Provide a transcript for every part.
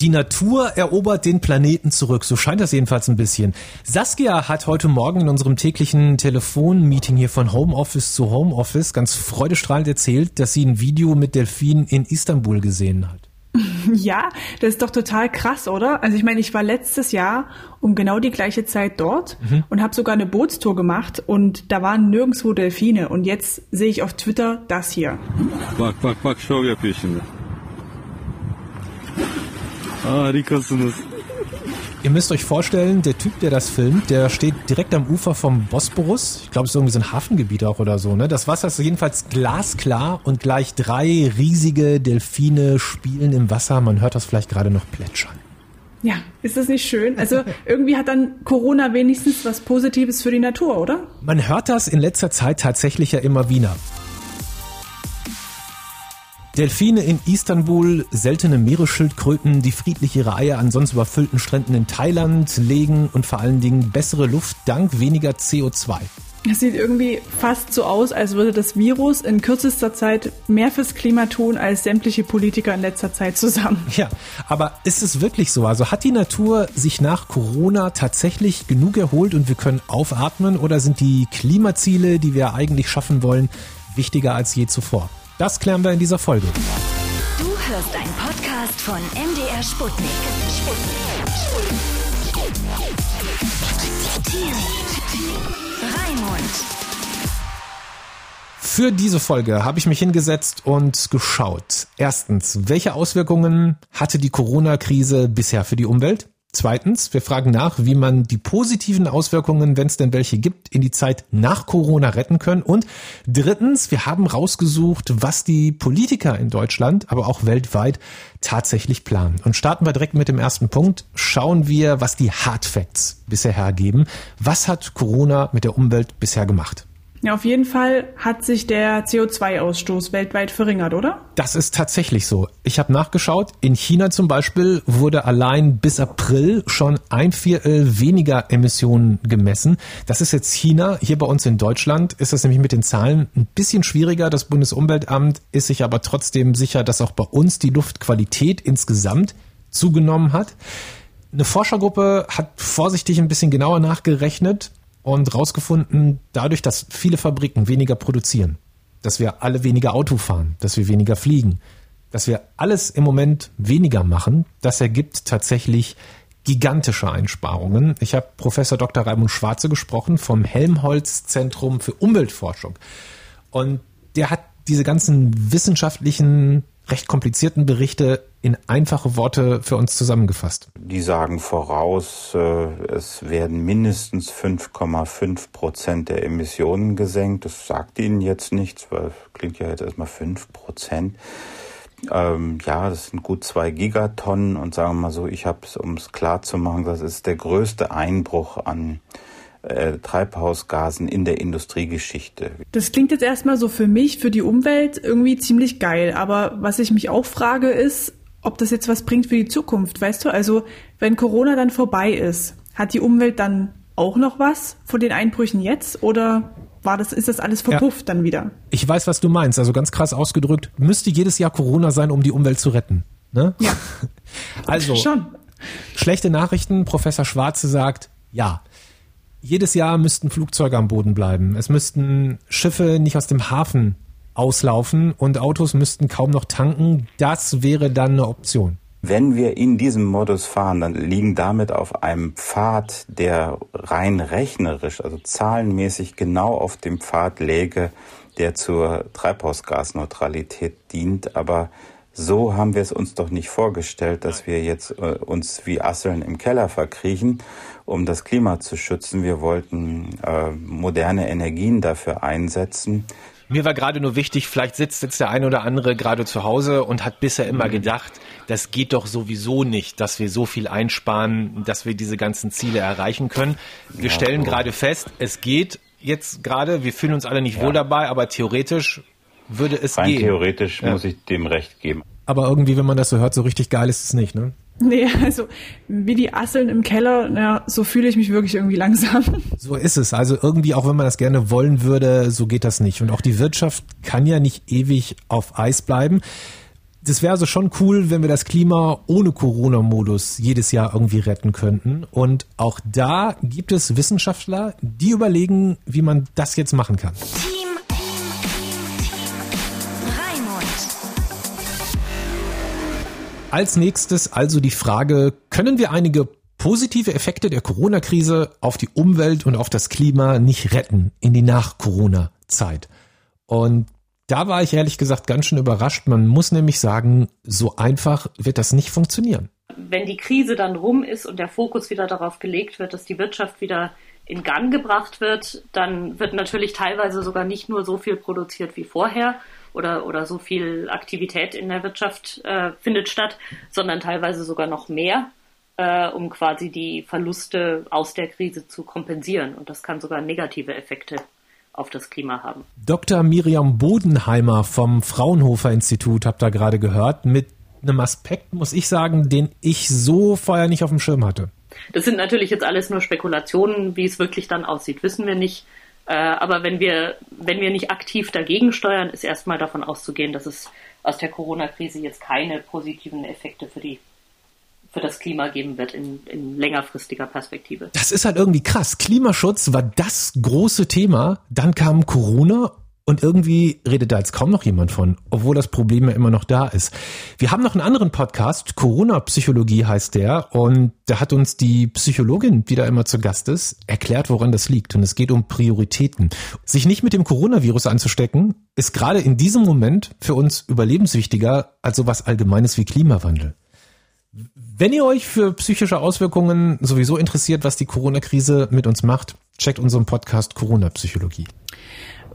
Die Natur erobert den Planeten zurück, so scheint das jedenfalls ein bisschen. Saskia hat heute Morgen in unserem täglichen Telefonmeeting hier von Homeoffice zu Homeoffice ganz freudestrahlend erzählt, dass sie ein Video mit Delfinen in Istanbul gesehen hat. Ja, das ist doch total krass, oder? Also ich meine, ich war letztes Jahr um genau die gleiche Zeit dort mhm. und habe sogar eine Bootstour gemacht und da waren nirgendwo Delfine und jetzt sehe ich auf Twitter das hier. Bak bak bak şov yapıyor şimdi. Harikasınız. Ihr müsst euch vorstellen, der Typ, der das filmt, der steht direkt am Ufer vom Bosporus. Ich glaube, es ist irgendwie so ein Hafengebiet auch oder so. Ne? Das Wasser ist jedenfalls glasklar und gleich drei riesige Delfine spielen im Wasser. Man hört das vielleicht gerade noch plätschern. Ja, ist das nicht schön? Also irgendwie hat dann Corona wenigstens was Positives für die Natur, oder? Man hört das in letzter Zeit tatsächlich ja immer wieder. Delfine in Istanbul, seltene Meeresschildkröten, die friedlich ihre Eier an sonst überfüllten Stränden in Thailand legen und vor allen Dingen bessere Luft dank weniger CO2. Es sieht irgendwie fast so aus, als würde das Virus in kürzester Zeit mehr fürs Klima tun als sämtliche Politiker in letzter Zeit zusammen. Ja, aber ist es wirklich so? Also hat die Natur sich nach Corona tatsächlich genug erholt und wir können aufatmen oder sind die Klimaziele, die wir eigentlich schaffen wollen, wichtiger als je zuvor? Das klären wir in dieser Folge. Du hörst einen Podcast von MDR Sputnik. Sputnik. Raimund. Für diese Folge habe ich mich hingesetzt und geschaut. Erstens, welche Auswirkungen hatte die Corona-Krise bisher für die Umwelt? Zweitens, wir fragen nach, wie man die positiven Auswirkungen, wenn es denn welche gibt, in die Zeit nach Corona retten können. Und drittens, wir haben rausgesucht, was die Politiker in Deutschland, aber auch weltweit tatsächlich planen. Und starten wir direkt mit dem ersten Punkt. Schauen wir, was die Hard Facts bisher hergeben. Was hat Corona mit der Umwelt bisher gemacht? Ja, auf jeden Fall hat sich der CO2-Ausstoß weltweit verringert, oder? Das ist tatsächlich so. Ich habe nachgeschaut. In China zum Beispiel wurde allein bis April schon ein Viertel weniger Emissionen gemessen. Das ist jetzt China. Hier bei uns in Deutschland ist das nämlich mit den Zahlen ein bisschen schwieriger. Das Bundesumweltamt ist sich aber trotzdem sicher, dass auch bei uns die Luftqualität insgesamt zugenommen hat. Eine Forschergruppe hat vorsichtig ein bisschen genauer nachgerechnet und rausgefunden, dadurch, dass viele Fabriken weniger produzieren, dass wir alle weniger Auto fahren, dass wir weniger fliegen, dass wir alles im Moment weniger machen, das ergibt tatsächlich gigantische Einsparungen. Ich habe Professor Dr. Raimund Schwarze gesprochen vom Helmholtz Zentrum für Umweltforschung. Und der hat diese ganzen wissenschaftlichen recht komplizierten Berichte in einfache Worte für uns zusammengefasst. Die sagen voraus, äh, es werden mindestens 5,5 Prozent der Emissionen gesenkt. Das sagt Ihnen jetzt nichts, weil klingt ja jetzt erstmal 5 Prozent. Ähm, ja, das sind gut zwei Gigatonnen und sagen wir mal so, ich habe es, um es klar zu machen, das ist der größte Einbruch an äh, Treibhausgasen in der Industriegeschichte. Das klingt jetzt erstmal so für mich, für die Umwelt irgendwie ziemlich geil. Aber was ich mich auch frage ist, ob das jetzt was bringt für die Zukunft, weißt du? Also, wenn Corona dann vorbei ist, hat die Umwelt dann auch noch was von den Einbrüchen jetzt oder war das, ist das alles verpufft ja. dann wieder? Ich weiß, was du meinst. Also ganz krass ausgedrückt, müsste jedes Jahr Corona sein, um die Umwelt zu retten. Ne? Ja. also, schon. Schlechte Nachrichten. Professor Schwarze sagt, ja, jedes Jahr müssten Flugzeuge am Boden bleiben. Es müssten Schiffe nicht aus dem Hafen auslaufen und Autos müssten kaum noch tanken. Das wäre dann eine Option. Wenn wir in diesem Modus fahren, dann liegen damit auf einem Pfad, der rein rechnerisch, also zahlenmäßig genau auf dem Pfad läge, der zur Treibhausgasneutralität dient. Aber so haben wir es uns doch nicht vorgestellt, dass wir jetzt äh, uns wie Asseln im Keller verkriechen um das Klima zu schützen. Wir wollten äh, moderne Energien dafür einsetzen. Mir war gerade nur wichtig, vielleicht sitzt jetzt der eine oder andere gerade zu Hause und hat bisher immer mhm. gedacht, das geht doch sowieso nicht, dass wir so viel einsparen, dass wir diese ganzen Ziele erreichen können. Wir ja, stellen so. gerade fest, es geht jetzt gerade, wir fühlen uns alle nicht ja. wohl dabei, aber theoretisch würde es Rein gehen. theoretisch ja. muss ich dem recht geben. Aber irgendwie, wenn man das so hört, so richtig geil ist es nicht, ne? Nee, also wie die Asseln im Keller, ja, so fühle ich mich wirklich irgendwie langsam. So ist es. Also irgendwie, auch wenn man das gerne wollen würde, so geht das nicht. Und auch die Wirtschaft kann ja nicht ewig auf Eis bleiben. das wäre also schon cool, wenn wir das Klima ohne Corona-Modus jedes Jahr irgendwie retten könnten. Und auch da gibt es Wissenschaftler, die überlegen, wie man das jetzt machen kann. Team, Als nächstes also die Frage, können wir einige positive Effekte der Corona-Krise auf die Umwelt und auf das Klima nicht retten in die Nach-Corona-Zeit? Und da war ich ehrlich gesagt ganz schön überrascht. Man muss nämlich sagen, so einfach wird das nicht funktionieren. Wenn die Krise dann rum ist und der Fokus wieder darauf gelegt wird, dass die Wirtschaft wieder in Gang gebracht wird, dann wird natürlich teilweise sogar nicht nur so viel produziert wie vorher oder, oder so viel Aktivität in der Wirtschaft äh, findet statt, sondern teilweise sogar noch mehr, äh, um quasi die Verluste aus der Krise zu kompensieren. Und das kann sogar negative Effekte auf das Klima haben. Dr. Miriam Bodenheimer vom Fraunhofer Institut habt ihr gerade gehört, mit einem Aspekt, muss ich sagen, den ich so vorher nicht auf dem Schirm hatte. Das sind natürlich jetzt alles nur Spekulationen, wie es wirklich dann aussieht, wissen wir nicht. Äh, aber wenn wir, wenn wir nicht aktiv dagegen steuern, ist erstmal davon auszugehen, dass es aus der Corona-Krise jetzt keine positiven Effekte für die für das Klima geben wird in, in längerfristiger Perspektive. Das ist halt irgendwie krass. Klimaschutz war das große Thema, dann kam Corona und irgendwie redet da jetzt kaum noch jemand von, obwohl das Problem ja immer noch da ist. Wir haben noch einen anderen Podcast, Corona-Psychologie heißt der, und da hat uns die Psychologin, die da immer zu Gast ist, erklärt, woran das liegt. Und es geht um Prioritäten. Sich nicht mit dem Coronavirus anzustecken, ist gerade in diesem Moment für uns überlebenswichtiger als sowas Allgemeines wie Klimawandel. Wenn ihr euch für psychische Auswirkungen sowieso interessiert, was die Corona-Krise mit uns macht, checkt unseren Podcast Corona-Psychologie.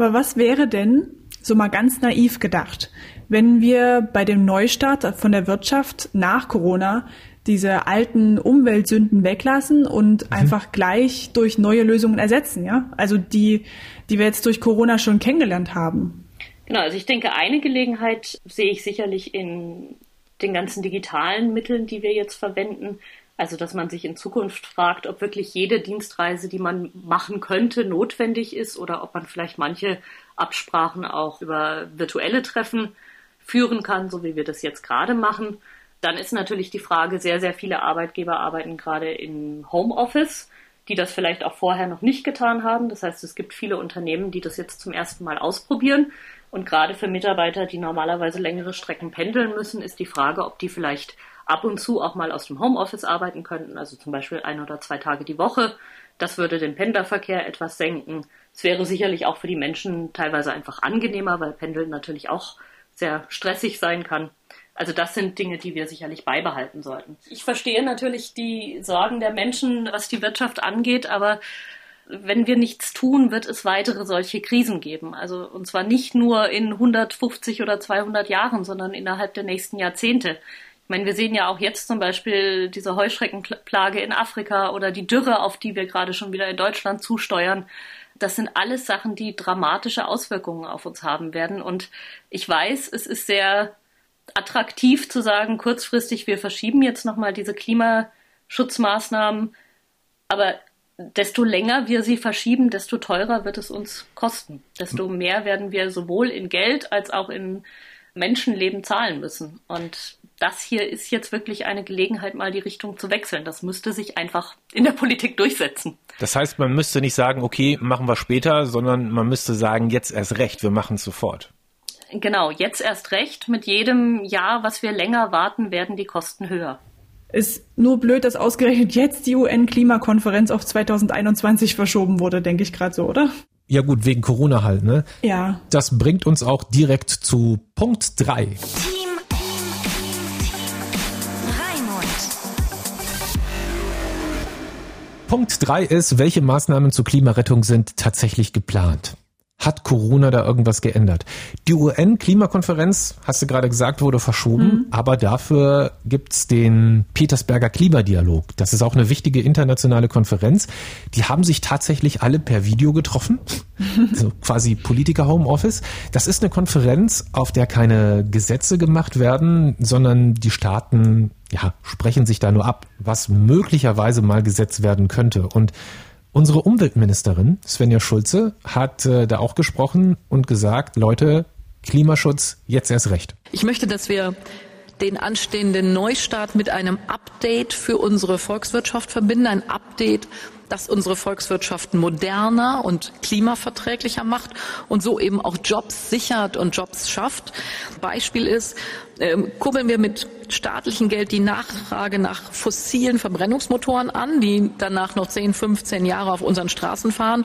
Aber was wäre denn, so mal ganz naiv gedacht, wenn wir bei dem Neustart von der Wirtschaft nach Corona diese alten Umweltsünden weglassen und mhm. einfach gleich durch neue Lösungen ersetzen, ja? Also die, die wir jetzt durch Corona schon kennengelernt haben. Genau, also ich denke, eine Gelegenheit sehe ich sicherlich in den ganzen digitalen Mitteln, die wir jetzt verwenden. Also, dass man sich in Zukunft fragt, ob wirklich jede Dienstreise, die man machen könnte, notwendig ist oder ob man vielleicht manche Absprachen auch über virtuelle Treffen führen kann, so wie wir das jetzt gerade machen. Dann ist natürlich die Frage, sehr, sehr viele Arbeitgeber arbeiten gerade in Homeoffice, die das vielleicht auch vorher noch nicht getan haben. Das heißt, es gibt viele Unternehmen, die das jetzt zum ersten Mal ausprobieren. Und gerade für Mitarbeiter, die normalerweise längere Strecken pendeln müssen, ist die Frage, ob die vielleicht ab und zu auch mal aus dem Homeoffice arbeiten könnten, also zum Beispiel ein oder zwei Tage die Woche. Das würde den Pendlerverkehr etwas senken. Es wäre sicherlich auch für die Menschen teilweise einfach angenehmer, weil Pendeln natürlich auch sehr stressig sein kann. Also das sind Dinge, die wir sicherlich beibehalten sollten. Ich verstehe natürlich die Sorgen der Menschen, was die Wirtschaft angeht, aber wenn wir nichts tun, wird es weitere solche Krisen geben. Also, und zwar nicht nur in 150 oder 200 Jahren, sondern innerhalb der nächsten Jahrzehnte. Ich meine, wir sehen ja auch jetzt zum Beispiel diese Heuschreckenplage in Afrika oder die Dürre, auf die wir gerade schon wieder in Deutschland zusteuern. Das sind alles Sachen, die dramatische Auswirkungen auf uns haben werden. Und ich weiß, es ist sehr attraktiv zu sagen, kurzfristig, wir verschieben jetzt nochmal diese Klimaschutzmaßnahmen. Aber desto länger wir sie verschieben, desto teurer wird es uns kosten. Desto mehr werden wir sowohl in Geld als auch in Menschenleben zahlen müssen. Und das hier ist jetzt wirklich eine Gelegenheit, mal die Richtung zu wechseln. Das müsste sich einfach in der Politik durchsetzen. Das heißt, man müsste nicht sagen, okay, machen wir später, sondern man müsste sagen, jetzt erst recht, wir machen es sofort. Genau, jetzt erst recht. Mit jedem Jahr, was wir länger warten, werden die Kosten höher. Ist nur blöd, dass ausgerechnet jetzt die UN-Klimakonferenz auf 2021 verschoben wurde, denke ich gerade so, oder? Ja gut, wegen Corona halt, ne? Ja. Das bringt uns auch direkt zu Punkt 3. Team, Team, Team, Team. Raimund. Punkt 3 ist, welche Maßnahmen zur Klimarettung sind tatsächlich geplant? Hat Corona da irgendwas geändert? Die UN-Klimakonferenz, hast du gerade gesagt, wurde verschoben, mhm. aber dafür gibt's den Petersberger Klimadialog. Das ist auch eine wichtige internationale Konferenz. Die haben sich tatsächlich alle per Video getroffen, also quasi Politiker Homeoffice. Das ist eine Konferenz, auf der keine Gesetze gemacht werden, sondern die Staaten ja, sprechen sich da nur ab, was möglicherweise mal gesetzt werden könnte. Und Unsere Umweltministerin Svenja Schulze hat äh, da auch gesprochen und gesagt, Leute, Klimaschutz jetzt erst recht. Ich möchte, dass wir den anstehenden Neustart mit einem Update für unsere Volkswirtschaft verbinden. Ein Update, das unsere Volkswirtschaft moderner und klimaverträglicher macht und so eben auch Jobs sichert und Jobs schafft. Beispiel ist, äh, kurbeln wir mit staatlichem Geld die Nachfrage nach fossilen Verbrennungsmotoren an, die danach noch 10, 15 Jahre auf unseren Straßen fahren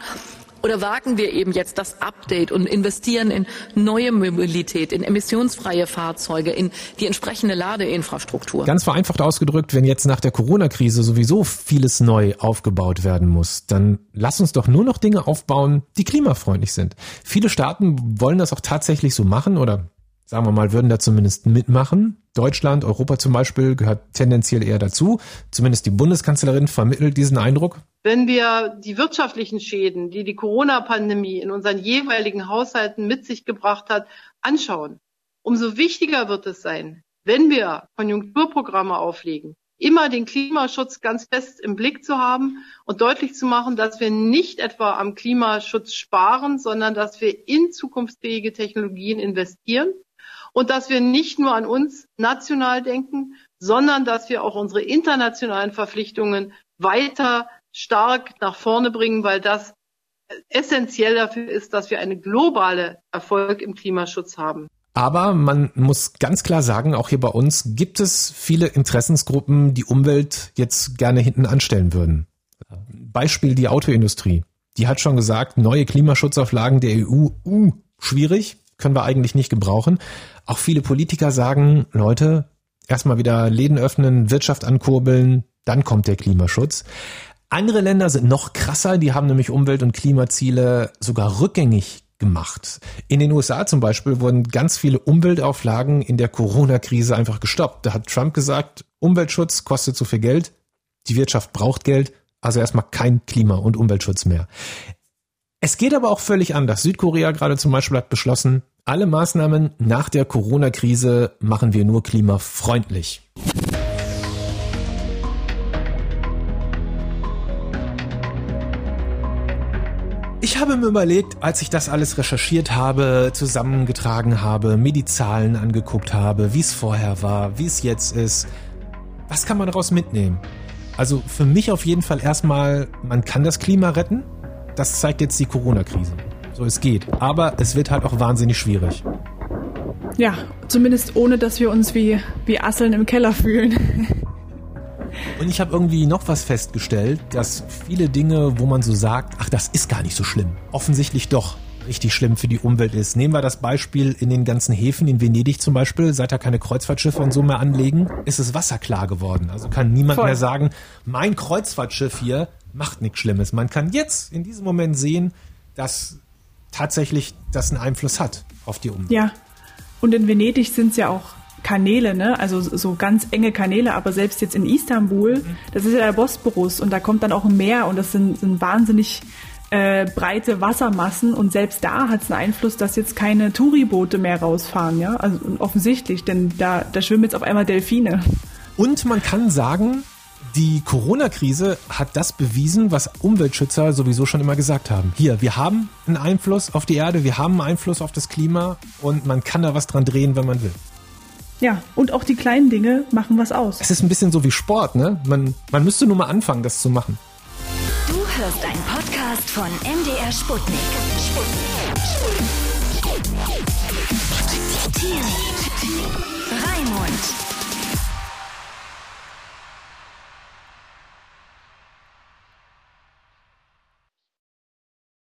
oder wagen wir eben jetzt das Update und investieren in neue Mobilität, in emissionsfreie Fahrzeuge, in die entsprechende Ladeinfrastruktur? Ganz vereinfacht ausgedrückt, wenn jetzt nach der Corona-Krise sowieso vieles neu aufgebaut werden muss, dann lass uns doch nur noch Dinge aufbauen, die klimafreundlich sind. Viele Staaten wollen das auch tatsächlich so machen oder sagen wir mal, würden da zumindest mitmachen. Deutschland, Europa zum Beispiel gehört tendenziell eher dazu. Zumindest die Bundeskanzlerin vermittelt diesen Eindruck. Wenn wir die wirtschaftlichen Schäden, die die Corona-Pandemie in unseren jeweiligen Haushalten mit sich gebracht hat, anschauen, umso wichtiger wird es sein, wenn wir Konjunkturprogramme auflegen, immer den Klimaschutz ganz fest im Blick zu haben und deutlich zu machen, dass wir nicht etwa am Klimaschutz sparen, sondern dass wir in zukunftsfähige Technologien investieren und dass wir nicht nur an uns national denken, sondern dass wir auch unsere internationalen Verpflichtungen weiter stark nach vorne bringen, weil das essentiell dafür ist, dass wir einen globalen Erfolg im Klimaschutz haben. Aber man muss ganz klar sagen, auch hier bei uns gibt es viele Interessensgruppen, die Umwelt jetzt gerne hinten anstellen würden. Beispiel die Autoindustrie. Die hat schon gesagt, neue Klimaschutzauflagen der EU, uh, schwierig, können wir eigentlich nicht gebrauchen. Auch viele Politiker sagen, Leute, erstmal wieder Läden öffnen, Wirtschaft ankurbeln, dann kommt der Klimaschutz. Andere Länder sind noch krasser, die haben nämlich Umwelt- und Klimaziele sogar rückgängig gemacht. In den USA zum Beispiel wurden ganz viele Umweltauflagen in der Corona-Krise einfach gestoppt. Da hat Trump gesagt, Umweltschutz kostet zu viel Geld, die Wirtschaft braucht Geld, also erstmal kein Klima- und Umweltschutz mehr. Es geht aber auch völlig anders. Südkorea gerade zum Beispiel hat beschlossen, alle Maßnahmen nach der Corona-Krise machen wir nur klimafreundlich. Ich habe mir überlegt, als ich das alles recherchiert habe, zusammengetragen habe, mir die Zahlen angeguckt habe, wie es vorher war, wie es jetzt ist, was kann man daraus mitnehmen? Also für mich auf jeden Fall erstmal, man kann das Klima retten. Das zeigt jetzt die Corona-Krise. So, es geht. Aber es wird halt auch wahnsinnig schwierig. Ja, zumindest ohne, dass wir uns wie, wie Asseln im Keller fühlen. Und ich habe irgendwie noch was festgestellt, dass viele Dinge, wo man so sagt, ach, das ist gar nicht so schlimm, offensichtlich doch richtig schlimm für die Umwelt ist. Nehmen wir das Beispiel in den ganzen Häfen, in Venedig zum Beispiel, seit da keine Kreuzfahrtschiffe und so mehr anlegen, ist es wasserklar geworden. Also kann niemand Voll. mehr sagen, mein Kreuzfahrtschiff hier macht nichts Schlimmes. Man kann jetzt in diesem Moment sehen, dass tatsächlich das einen Einfluss hat auf die Umwelt. Ja. Und in Venedig sind es ja auch Kanäle, ne? Also so ganz enge Kanäle, aber selbst jetzt in Istanbul, mhm. das ist ja der Bosporus und da kommt dann auch ein Meer und das sind, sind wahnsinnig äh, breite Wassermassen und selbst da hat es einen Einfluss, dass jetzt keine Touriboote mehr rausfahren, ja? Also offensichtlich, denn da, da schwimmen jetzt auf einmal Delfine. Und man kann sagen, die Corona-Krise hat das bewiesen, was Umweltschützer sowieso schon immer gesagt haben. Hier, wir haben einen Einfluss auf die Erde, wir haben einen Einfluss auf das Klima und man kann da was dran drehen, wenn man will. Ja, und auch die kleinen Dinge machen was aus. Es ist ein bisschen so wie Sport, ne? Man, man müsste nur mal anfangen, das zu machen. Du hörst einen Podcast von MDR Sputnik. Sputnik. Sputnik. Raimund.